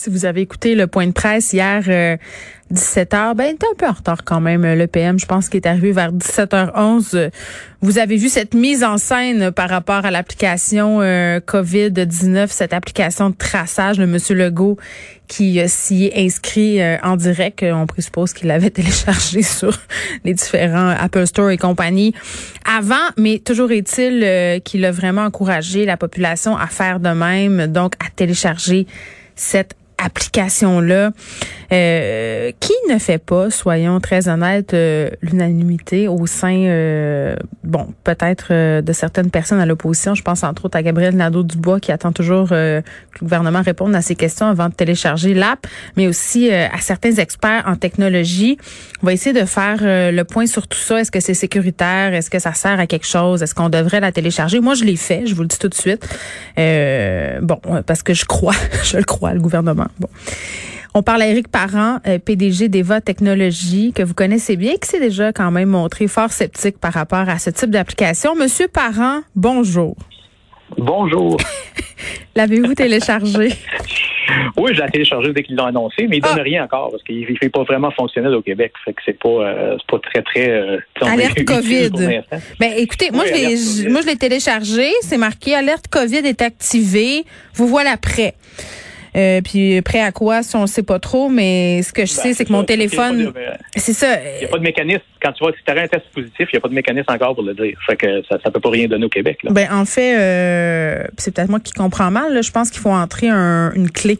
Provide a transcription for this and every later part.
Si vous avez écouté le point de presse hier, 17h, euh, ben, était un peu en retard quand même, le PM. Je pense qu'il est arrivé vers 17h11. Vous avez vu cette mise en scène par rapport à l'application euh, COVID-19, cette application de traçage de M. Legault qui euh, s'y est inscrit en direct. On présuppose qu'il l'avait téléchargé sur les différents Apple Store et compagnie avant, mais toujours est-il qu'il a vraiment encouragé la population à faire de même, donc à télécharger cette application-là, euh, qui ne fait pas, soyons très honnêtes, euh, l'unanimité au sein, euh, bon, peut-être de certaines personnes à l'opposition? Je pense entre autres à Gabriel Nadeau-Dubois qui attend toujours que le gouvernement réponde à ces questions avant de télécharger l'app, mais aussi à certains experts en technologie. On va essayer de faire le point sur tout ça. Est-ce que c'est sécuritaire? Est-ce que ça sert à quelque chose? Est-ce qu'on devrait la télécharger? Moi, je l'ai fait, je vous le dis tout de suite. bon, parce que je crois, je le crois, le gouvernement. Bon. On parle à Éric Parent, euh, PDG d'Eva Technologies, que vous connaissez bien, qui s'est déjà quand même montré fort sceptique par rapport à ce type d'application. Monsieur Parent, bonjour. Bonjour. L'avez-vous téléchargé? Oui, je l'ai téléchargé dès qu'ils l'ont annoncé, mais il ne donne ah. rien encore parce qu'il ne fait pas vraiment fonctionner au Québec. Fait que c'est pas, euh, pas très, très. Euh, alerte COVID. Ben, écoutez, moi, je l'ai téléchargé. C'est marqué Alerte COVID est activée. Vous voilà prêt. Euh, puis prêt à quoi, si on ne sait pas trop, mais ce que je ben, sais, c'est que mon téléphone. C'est ça. Il n'y a pas de mécanisme. Quand tu vois, si tu un test positif, il n'y a pas de mécanisme encore pour le dire. Fait que ça ne peut pas rien donner au Québec. Là. Ben, en fait, euh, c'est peut-être moi qui comprends mal. Je pense qu'il faut entrer une clé.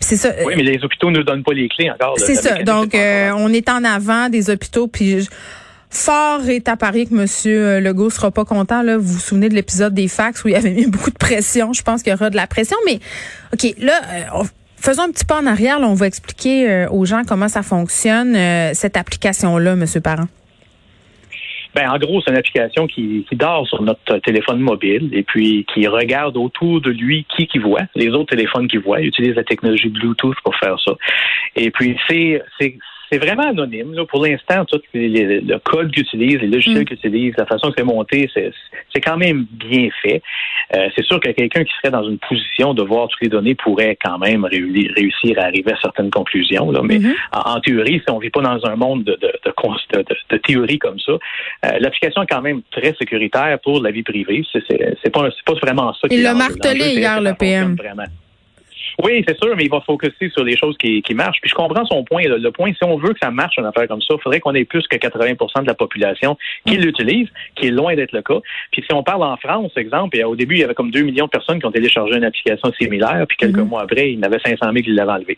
C'est ça. Oui, mais les hôpitaux ne nous donnent pas les clés encore. C'est ça. Donc, euh, on est en avant des hôpitaux, puis Fort est à Paris que M. Euh, Legault sera pas content. Vous vous souvenez de l'épisode des fax où il avait mis beaucoup de pression? Je pense qu'il y aura de la pression. Mais OK, là, euh, faisons un petit pas en arrière. On va expliquer euh, aux gens comment ça fonctionne, cette application-là, M. Parent. Ben, en gros, c'est une application qui, qui, dort sur notre téléphone mobile et puis qui regarde autour de lui qui qui voit, les autres téléphones qui voient, utilise la technologie Bluetooth pour faire ça. Et puis, c'est, c'est, vraiment anonyme. Là. Pour l'instant, tout le code qu'ils utilisent, les logiciels mm. qu'ils utilisent, la façon que c'est monté, c'est quand même bien fait. Euh, c'est sûr que quelqu'un qui serait dans une position de voir toutes les données pourrait quand même réussir à arriver à certaines conclusions. Là. Mais mm-hmm. en, théorie, si on vit pas dans un monde de, de, de, de théorie comme ça, euh, l'application est quand même très sécuritaire pour la vie privée. C'est pas, pas vraiment ça. Il l'a martelé hier, le PM. Oui, c'est sûr, mais il va focuser sur les choses qui, qui marchent. Puis je comprends son point. Le point, si on veut que ça marche une affaire comme ça, il faudrait qu'on ait plus que 80% de la population qui mm. l'utilise, qui est loin d'être le cas. Puis si on parle en France, exemple, et au début, il y avait comme 2 millions de personnes qui ont téléchargé une application similaire, puis quelques mm-hmm. mois après, il y en avait 500 000 qui l'avaient enlevé.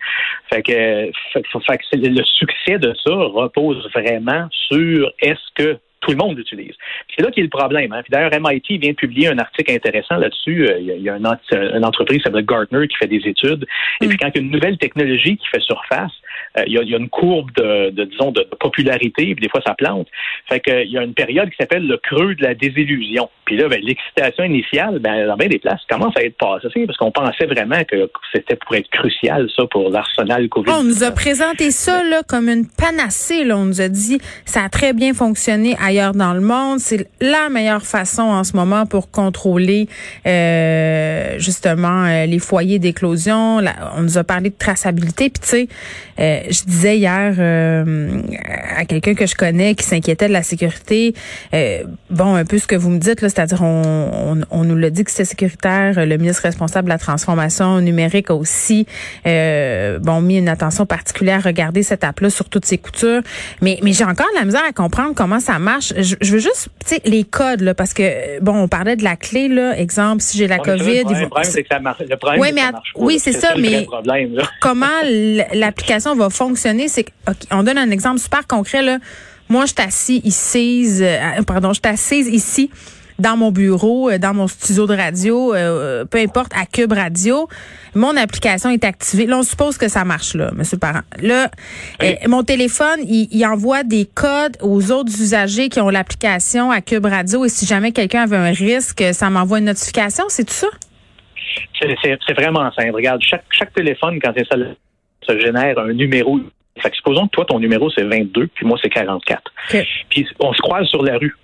Fait que, fait, fait que le succès de ça repose vraiment sur est-ce que tout le monde l'utilise. C'est là qu'il y a le problème. Hein. Puis d'ailleurs, MIT vient de publier un article intéressant là-dessus. Euh, il y a, une, entreprise qui s'appelle Gartner qui fait des études. Et puis mm. quand il y a une nouvelle technologie qui fait surface, euh, il, y a, une courbe de, disons, de, popularité, puis des fois ça plante. Fait qu'il y a une période qui s'appelle le creux de la désillusion. Puis là, ben, l'excitation initiale, ben, dans bien des places, commence à être passée, parce qu'on pensait vraiment que c'était pour être crucial, ça, pour l'arsenal COVID. On nous a présenté ça là, comme une panacée. Là. On nous a dit ça a très bien fonctionné ailleurs dans le monde. C'est la meilleure façon en ce moment pour contrôler euh, justement euh, les foyers d'éclosion. On nous a parlé de traçabilité. Puis tu sais, euh, je disais hier euh, à quelqu'un que je connais qui s'inquiétait de la sécurité, euh, bon, un peu ce que vous me dites, là, c'est-à-dire on, on, nous l'a dit que c'était sécuritaire. Le ministre responsable de la transformation numérique a aussi bon mis une attention particulière à regarder cette app-là sur toutes ses coutures. Mais, mais j'ai encore de la misère à comprendre comment ça marche. Je, veux juste, tu sais, les codes, là, parce que bon, on parlait de la clé, là, exemple, si j'ai la COVID. Le problème, c'est que ça marche. Le problème, oui, mais oui, c'est ça, mais comment l'application va fonctionner, c'est qu'on donne un exemple super concret là. Moi, je t'assis ici, euh, pardon, je t'assise ici dans mon bureau, euh, dans mon studio de radio, euh, peu importe, à Cube Radio. Mon application est activée. Là, on suppose que ça marche, là, monsieur parent. Là, mon téléphone, il, envoie des codes aux autres usagers qui ont l'application à Cube Radio. Et si jamais quelqu'un avait un risque, ça m'envoie une notification. C'est tout ça? C'est vraiment simple. Regarde, chaque, chaque téléphone, quand ça, ça génère un numéro fait que supposons que toi, ton numéro, c'est 22, puis moi, c'est 44. Puis on se croise sur la rue.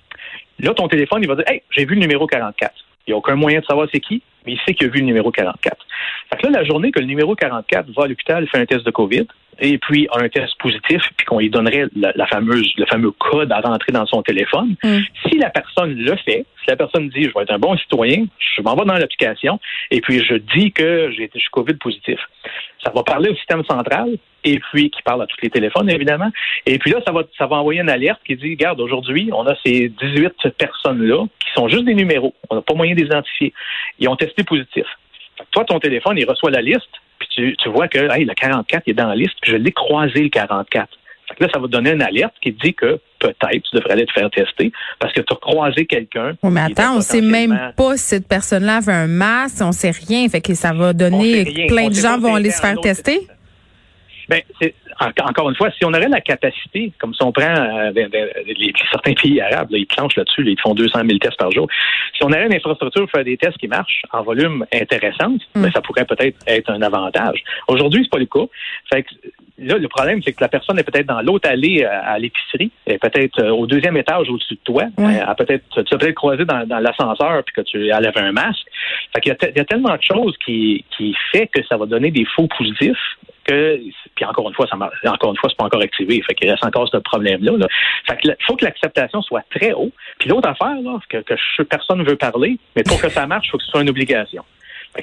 Là, ton téléphone, il va dire Hey, j'ai vu le numéro 44. Il n'y a aucun moyen de savoir c'est qui, mais il sait qu'il a vu le numéro 44. Fait que là, la journée que le numéro 44 va à l'hôpital, fait un test de COVID, et puis un test positif, puis qu'on lui donnerait la, fameuse, le fameux code à rentrer dans son téléphone, mm. si la personne le fait, si la personne dit je vais être un bon citoyen, je m'en vais dans l'application, et puis je dis que j'ai je suis COVID positif. Ça va parler au système central, et puis qui parle à tous les téléphones, évidemment. Et puis là, ça va, ça va envoyer une alerte qui dit, regarde, aujourd'hui, on a ces 18 personnes-là qui sont juste des numéros. On n'a pas moyen d'identifier. Ils ont testé positif. toi, ton téléphone, il reçoit la liste, tu, tu vois que hey, le 44 il est dans la liste, puis je l'ai croisé le 44. Fait que là, ça va donner une alerte qui dit que peut-être tu devrais aller te faire tester parce que tu as croisé quelqu'un. Oui, mais attends, on sait même pas si cette personne-là avait un masque, on sait rien. Fait que ça va donner plein de gens vont aller se faire tester. Ben, encore une fois, si on aurait la capacité, comme si on prend euh, ben, ben, certains pays arabes, ils planchent là-dessus, ils font 200 000 tests par jour. Si on avait une infrastructure pour faire des tests qui marchent en volume intéressant, mm. ben, ça pourrait peut-être être un avantage. Aujourd'hui, c'est pas le cas. Fait que, là, le problème, c'est que la personne est peut-être dans l'autre allée euh, à l'épicerie, est peut-être euh, au deuxième étage au-dessus de toi, peut-être, tu as peut-être croisé dans, l'ascenseur puis que tu enlèves un masque. Fait qu'il y, a il y a tellement de choses qui, qui fait que ça va donner des faux positifs que, puis encore une fois, ça encore une fois, c'est pas encore activé. Fait qu'il reste encore ce problème-là. Là. Fait que faut que l'acceptation soit très haut. Puis l'autre affaire, là, que, que personne ne veut parler, mais pour que ça marche, faut que ce soit une obligation.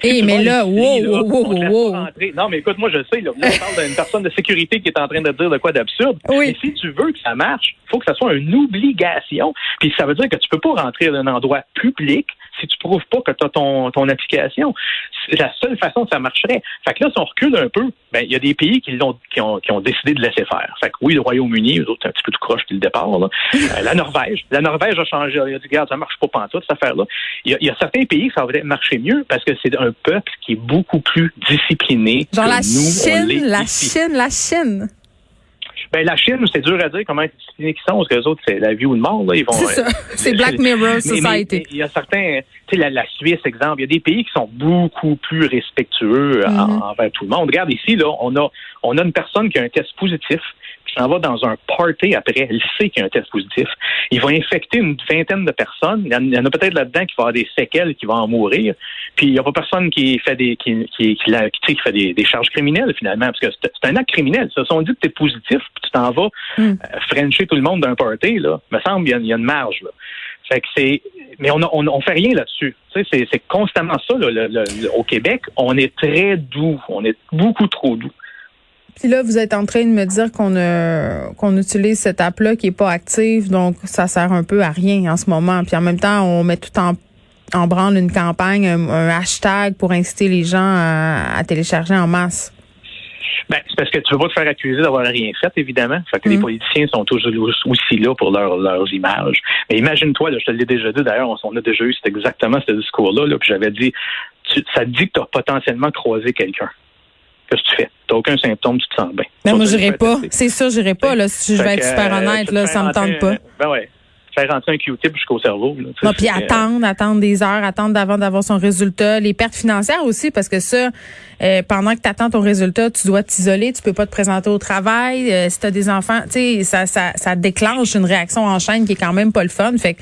Eh, mais là, wow, wow, wow, Non, mais écoute, moi, je sais, là, on parle d'une personne de sécurité qui est en train de dire de quoi d'absurde. Oui. Mais si tu veux que ça marche, il faut que ça soit une obligation. Puis ça veut dire que tu peux pas rentrer dans un endroit public si tu prouves pas que tu as ton, ton application. C'est la seule façon que ça marcherait. Fait que là, si on recule un peu, ben, il y a des pays qui, l'ont, qui, ont, qui ont décidé de laisser faire. Fait que oui, le Royaume-Uni, eux autres, un petit peu tout croche depuis le départ. Là. Euh, la Norvège. La Norvège a changé. Il a dit, regarde, ça marche pas pantoute, cette affaire-là. Il y, a, certains pays ça va marcher mieux parce que c'est un peuple qui est beaucoup plus discipliné. Genre que la nous, Chine, la Chine, la Chine. Ben, la Chine, c'est dur à dire comment qu'ils sont, parce que les autres, c'est la vie ou le mort. Là. Ils vont, c'est ça. Euh, c'est Black Mirror Society. Il y a certains, tu sais, la, la, Suisse, exemple, il y a des pays qui sont beaucoup plus respectueux mm-hmm. envers tout le monde. Regarde ici, là, on a, on a une personne qui a un test positif s'en va dans un party après, il sait qu'il y a un test positif. Il va infecter une vingtaine de personnes. Il y en a peut-être là-dedans qui vont avoir des séquelles, qui vont en mourir. Puis il n'y a pas personne qui fait des qui, qui, qui, fait des, des, charges criminelles finalement, parce que c'est un acte criminel. Ça, si on dit que tu es positif, puis tu t'en vas mm. euh, frencher tout le monde d'un party, là, me semble il y, a, une marge. Là. Fait que c'est, mais on, on, on fait rien là-dessus. Tu sais, c'est, c'est constamment ça. Là, au Québec, on est très doux, on est beaucoup trop doux. Puis là, vous êtes en train de me dire qu'on qu'on utilise cette app-là qui est pas active, donc ça sert un peu à rien en ce moment. Puis en même temps, on met tout en en branle une campagne, un, hashtag pour inciter les gens à, télécharger en masse. Ben, c'est parce que tu veux pas te faire accuser d'avoir rien fait, évidemment. Fait que les mm. politiciens sont toujours aussi là pour leurs images. Mais imagine-toi, je te l'ai déjà dit, d'ailleurs, on, a déjà eu exactement ce discours-là, là, puis j'avais dit, ça te dit que tu as potentiellement croisé quelqu'un. Qu'est-ce que tu fais? T'as aucun symptôme, tu te sens bien. Ben, moi, j'irai pas. C'est ça, j'irai pas, là, si je vais être super euh, honnête, là, ça me tente pas. Ben ouais. Faire rentrer un Q-tip jusqu'au cerveau. Là, non, puis attendre, attendre des heures, attendre avant d'avoir son résultat. Les pertes financières aussi, parce que ça, euh, pendant que tu attends ton résultat, tu dois t'isoler, tu peux pas te présenter au travail. Euh, si tu as des enfants, tu sais, ça, ça, ça déclenche une réaction en chaîne qui est quand même pas le fun. Fait que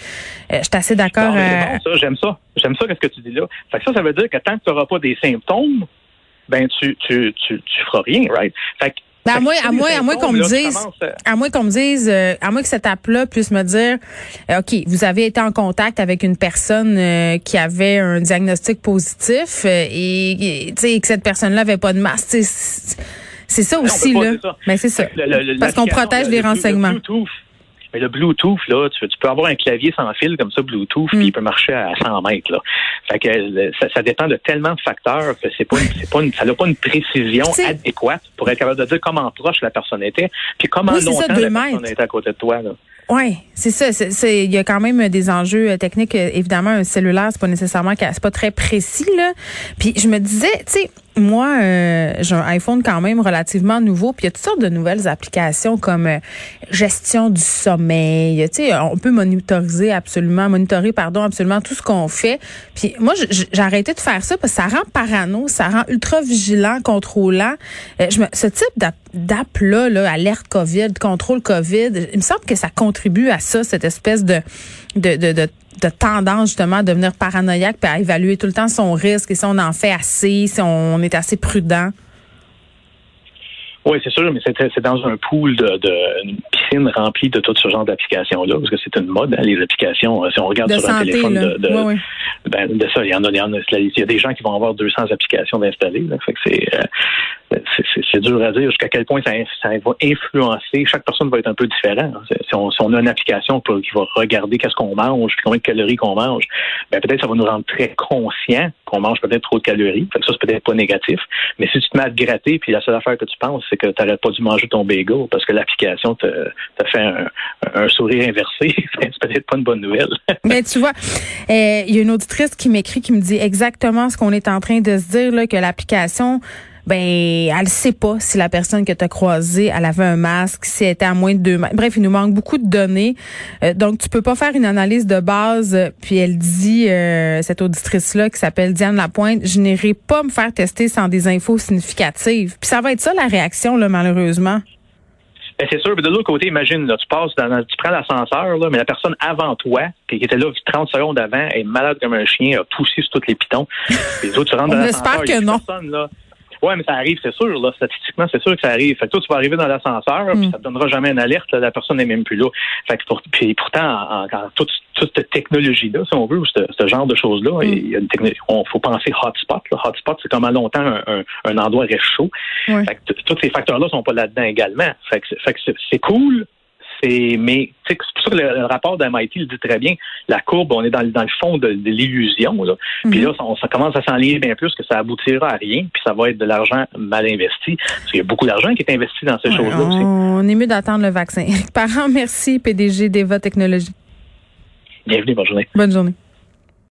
je suis assez d'accord. Bon, j'aime ça. J'aime ça, qu'est-ce que tu dis là. Fait que ça, ça veut dire que tant que tu n'auras pas des symptômes, ben tu, tu, tu, tu feras rien, right? Fait que ben, à moins, à moins, à moins qu'on me dise, à moins qu'on me dise, euh, à moins que cette app-là puisse me dire, euh, ok, vous avez été en contact avec une personne euh, qui avait un diagnostic positif et, tu sais que cette personne-là avait pas de masque. C'est ça aussi là. Mais c'est ça. Parce qu'on protège les renseignements. Mais le Bluetooth, là, tu, peux avoir un clavier sans fil comme ça, Bluetooth, puis mm. il peut marcher à 100 mètres. Là. Fait que ça, dépend de tellement de facteurs que c'est pas, c'est pas ça n'a pas une précision adéquate pour être capable de dire comment proche la personne était, puis comment longtemps la personne était à côté de toi. Là. Oui, c'est ça. C'est, il y a quand même des enjeux euh, techniques. Évidemment, un cellulaire, c'est pas nécessairement, c'est pas très précis là. Puis je me disais, tu sais, moi, euh, j'ai un iPhone quand même relativement nouveau, puis il y a toutes sortes de nouvelles applications comme euh, gestion du sommeil. Tu sais, on peut monitoriser absolument, monitorer pardon absolument tout ce qu'on fait. Puis moi, j'ai arrêté de faire ça parce que ça rend parano, ça rend ultra vigilant, contrôlant. Euh, je me, ce type d'app là, là, alerte Covid, contrôle Covid, il me semble que ça contribue à ça, cette espèce de de, de, de de tendance justement à devenir paranoïaque puis à évaluer tout le temps son risque et si on en fait assez, si on est assez prudent? Oui, c'est sûr, mais c'est dans un pool de, de piscine remplie de tout ce genre d'applications-là, parce que c'est une mode, hein, les applications. Si on regarde sur un téléphone de, de, Ben, de ça, il y en a, il y en a, il y a des gens qui vont avoir 200 applications d'installer. Que c'est euh, c'est dur à dire jusqu'à quel point ça, ça, va influencer. Chaque personne va être un peu différent. Si on, si on a une application qui va regarder qu'est-ce qu'on mange, puis combien de calories qu'on mange, ben peut-être ça va nous rendre très conscients qu'on mange peut-être trop de calories. Fait que ça, c'est peut-être pas négatif. Mais si tu te mets à te gratter, puis la seule affaire que tu penses, c'est que tu n'aurais pas dû manger ton bagel parce que l'application t'a fait un, un, sourire inversé, c'est peut-être pas une bonne nouvelle. Mais tu vois, euh, il y a une auditrice qui m'écrit qui me dit exactement ce qu'on est en train de se dire, là, que l'application ben elle sait pas si la personne que tu as croisée, elle avait un masque, si elle était à moins de deux mètres. Bref, il nous manque beaucoup de données. Euh, donc, tu peux pas faire une analyse de base. Puis elle dit, euh, cette auditrice-là qui s'appelle Diane Lapointe, je n'irai pas me faire tester sans des infos significatives. Puis ça va être ça la réaction, là, malheureusement. Ben c'est sûr, mais de l'autre côté, imagine, là, tu passes dans, tu prends l'ascenseur, là, mais la personne avant toi, qui était là 30 secondes avant, est malade comme un chien, a poussé sur tous les pitons. Les autres, tu rentres dans l'ascenseur, que non. là, Ouais, mais ça arrive, c'est sûr, là. Statistiquement, c'est sûr que ça arrive. Fait que toi, tu vas arriver dans l'ascenseur, puis mm. ça te donnera jamais une alerte, la personne n'est même plus là. Fait que pour, puis pourtant, en, toute, cette technologie-là, si on veut, ce, genre de choses-là, mm. il y a une technologie. On faut penser hotspot. Là. Hotspot, c'est comment longtemps un, un, endroit reste chaud. Fait que tous ces facteurs-là sont pas là-dedans également. Fait que, fait que c'est cool, mais c'est pour ça que le, rapport d'MIT le dit très bien. La courbe, on est dans, dans le fond de, l'illusion. Là. Puis là, mhm. ça, commence à s'enligner bien plus que ça aboutira à rien, puis ça va être de l'argent mal investi. Parce qu'il y a beaucoup d'argent qui est investi dans ces choses-là aussi. On est mieux d'attendre le vaccin. Parents, merci, PDG d'Eva Technologies. Bienvenue, bonne journée. Bonne journée.